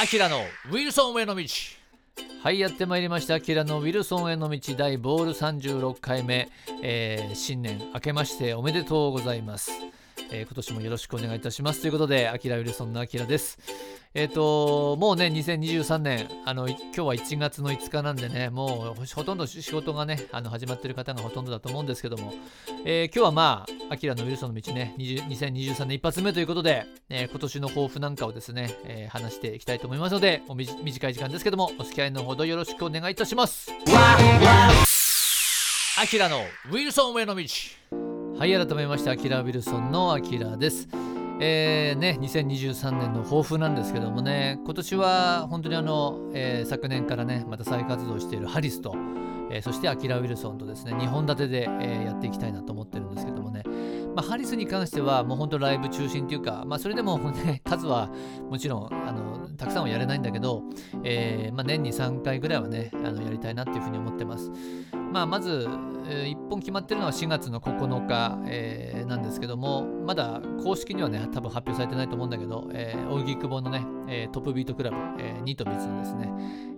アキラのウィルソンへの道。はいやってまいりました。アキラのウィルソンへの道。大ボール36回目、えー新年明けましておめでとうございます、えー今年もよろしくお願いいたします。ということでアキラウィルソンのアキラです。えっ、ともうね2023年あの今日は1月の5日なんでねもうほとんど仕事がねあの始まってる方がほとんどだと思うんですけども、えー今日はまあアキラのウィルソンの道ね20 2023年一発目ということで、えー今年の抱負なんかをですね、えー話していきたいと思いますのでお短い時間ですけどもお付き合いのほどよろしくお願いいたします。アキラのウィルソンへの道。はい改めましてアキラ・ウィルソンのアキラです。えーね、2023年の抱負なんですけどもね今年は本当にあの、えー昨年からねまた再活動しているハリスと、えーそしてアキラ・ウィルソンとですね2本立てで、えーやっていきたいなと思ってるんですけど、まあ、ハリスに関してはもう本当ライブ中心というか、まあ、それでもね 数はもちろんあのたくさんはやれないんだけど、えーまあ、年に3回ぐらいはねあのやりたいなっていうふうに思ってます。まあ、まず、え1本決まってるのは4月の9日、えーなんですけども、まだ公式にはね、多分発表されてないと思うんだけど、えー、荻窪のね、えートップビートクラブ、えーニートビーツのですね、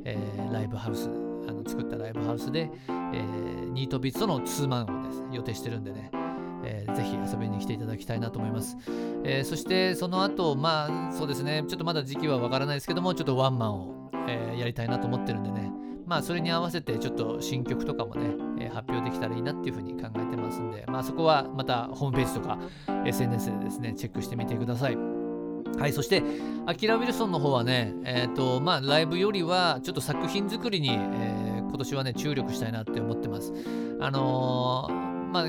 えーライブハウス、あの作ったライブハウスで、えーニートビーツとのツーマンをです、予定してるんでね、えーぜひ遊びに来ていただきたいなと思います。えーそしてその後、まあそうですね、ちょっとまだ時期はわからないですけども、ちょっとワンマンを、えーやりたいなと思ってるんでね、まあそれに合わせてちょっと新曲とかもね、え発表できたらいいなっていうふうに考えてますんで、まあそこはまたホームページとか SNS でですね、チェックしてみてください。はい、そして、アキラ・ウィルソンの方はね、えっ、と、まあ、ライブよりは、ちょっと作品作りに、えー今年はね、注力したいなって思ってます。あのーまあ、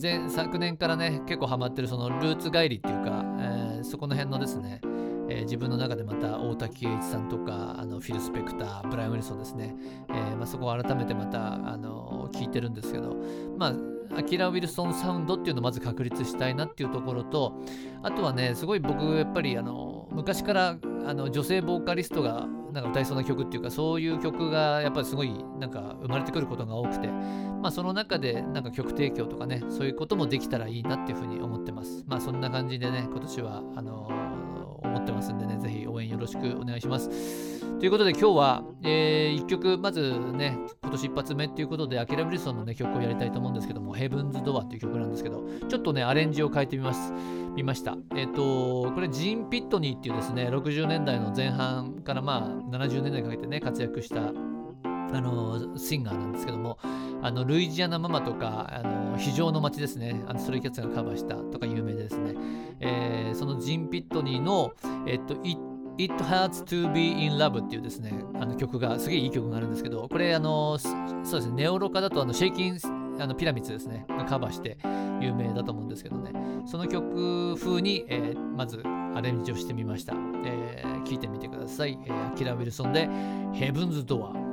前昨年からね、結構ハマってるそのルーツ帰りっていうか、えーそこの辺のですね、えー自分の中でまた大滝栄一さんとかあのフィル・スペクターブライアン・ウィルソンですね、えーまあ、そこを改めてまた、あの聞いてるんですけどまあアキラ・ウィルソンサウンドっていうのをまず確立したいなっていうところとあとはねすごい僕やっぱりあの昔からあの女性ボーカリストがなんか歌いそうな曲っていうかそういう曲がやっぱりすごいなんか生まれてくることが多くて。まあその中でなんか曲提供とかねそういうこともできたらいいなっていうふうに思ってます。まあそんな感じでね今年はあの思ってますんでねぜひ応援よろしくお願いします。ということで今日は、え1曲まずね今年一発目っていうことでアキラ・ウィルソンの、ね、曲をやりたいと思うんですけども「ヘブンズ・ドア」っていう曲なんですけどちょっとねアレンジを変えてみます。見ました。えっ、とこれジーン・ピットニーっていうですね60年代の前半からまあ70年代にかけてね活躍したあのシンガーなんですけどもあのルイジアナママとかあの非常の街ですねあのストレイキャッツがカバーしたとか有名でですね、えーそのジン・ピットニーの、えっと、It, It Hurts to Be in Love っていうですねあの曲がすげえいい曲があるんですけどこれあのそうですねネオロカだとあのシェイキンあのピラミッツですね。カバーして有名だと思うんですけどね。その曲風に、えーまずアレンジをしてみました、えー聞いてみてください、えーアキラ・ウィルソンでヘブンズ・ドア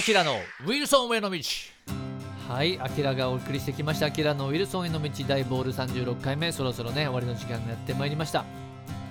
アキラのウィルソンへの道。はいアキラがお送りしてきました。アキラのウィルソンへの道大ボール36回目。そろそろね終わりの時間がやってまいりました。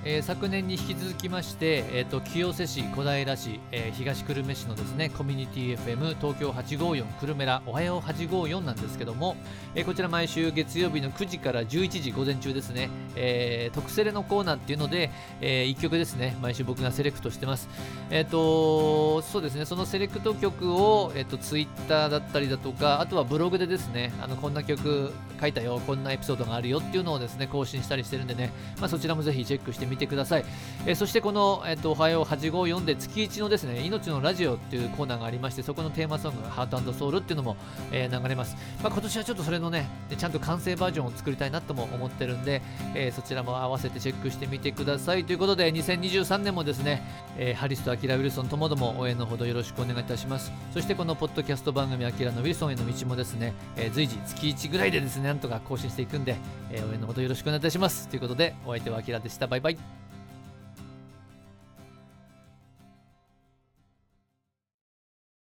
えー、昨年に引き続きまして、えーと、清瀬市、小平市、えー、東久留米市のですねコミュニティ FM 東京854久留米らおはよう854なんですけども、えー、こちら毎週月曜日の9時から11時午前中ですね、えー、特セレのコーナーっていうので、えー、1曲ですね毎週僕がセレクトしてます。えっ、とそうですねそのセレクト曲を、えーと、と Twitter だったりだとかあとはブログでですねあのこんな曲書いたよこんなエピソードがあるよっていうのをですね更新したりしてるんでね、まあ、そちらもぜひチェックしてみてください。えー、そしてこの、えーと、おはよう854で月1のですね、命のラジオっていうコーナーがありまして、そこのテーマソングハートソウルっていうのも、えー、流れます。まあ、今年はちょっとそれのね、ちゃんと完成バージョンを作りたいなとも思ってるんで、えー、そちらも合わせてチェックしてみてください。ということで、2023年もですね、えー、ハリスとアキラ・ウィルソンともども応援のほどよろしくお願いいたします。そしてこのポッドキャスト番組アキラのウィルソンへの道もですね、えー、随時月1ぐらいでですね、なんとか更新していくんで、えー、応援のほどよろしくお願いいたします。ということで、お相手はアキラでした。バイバイ。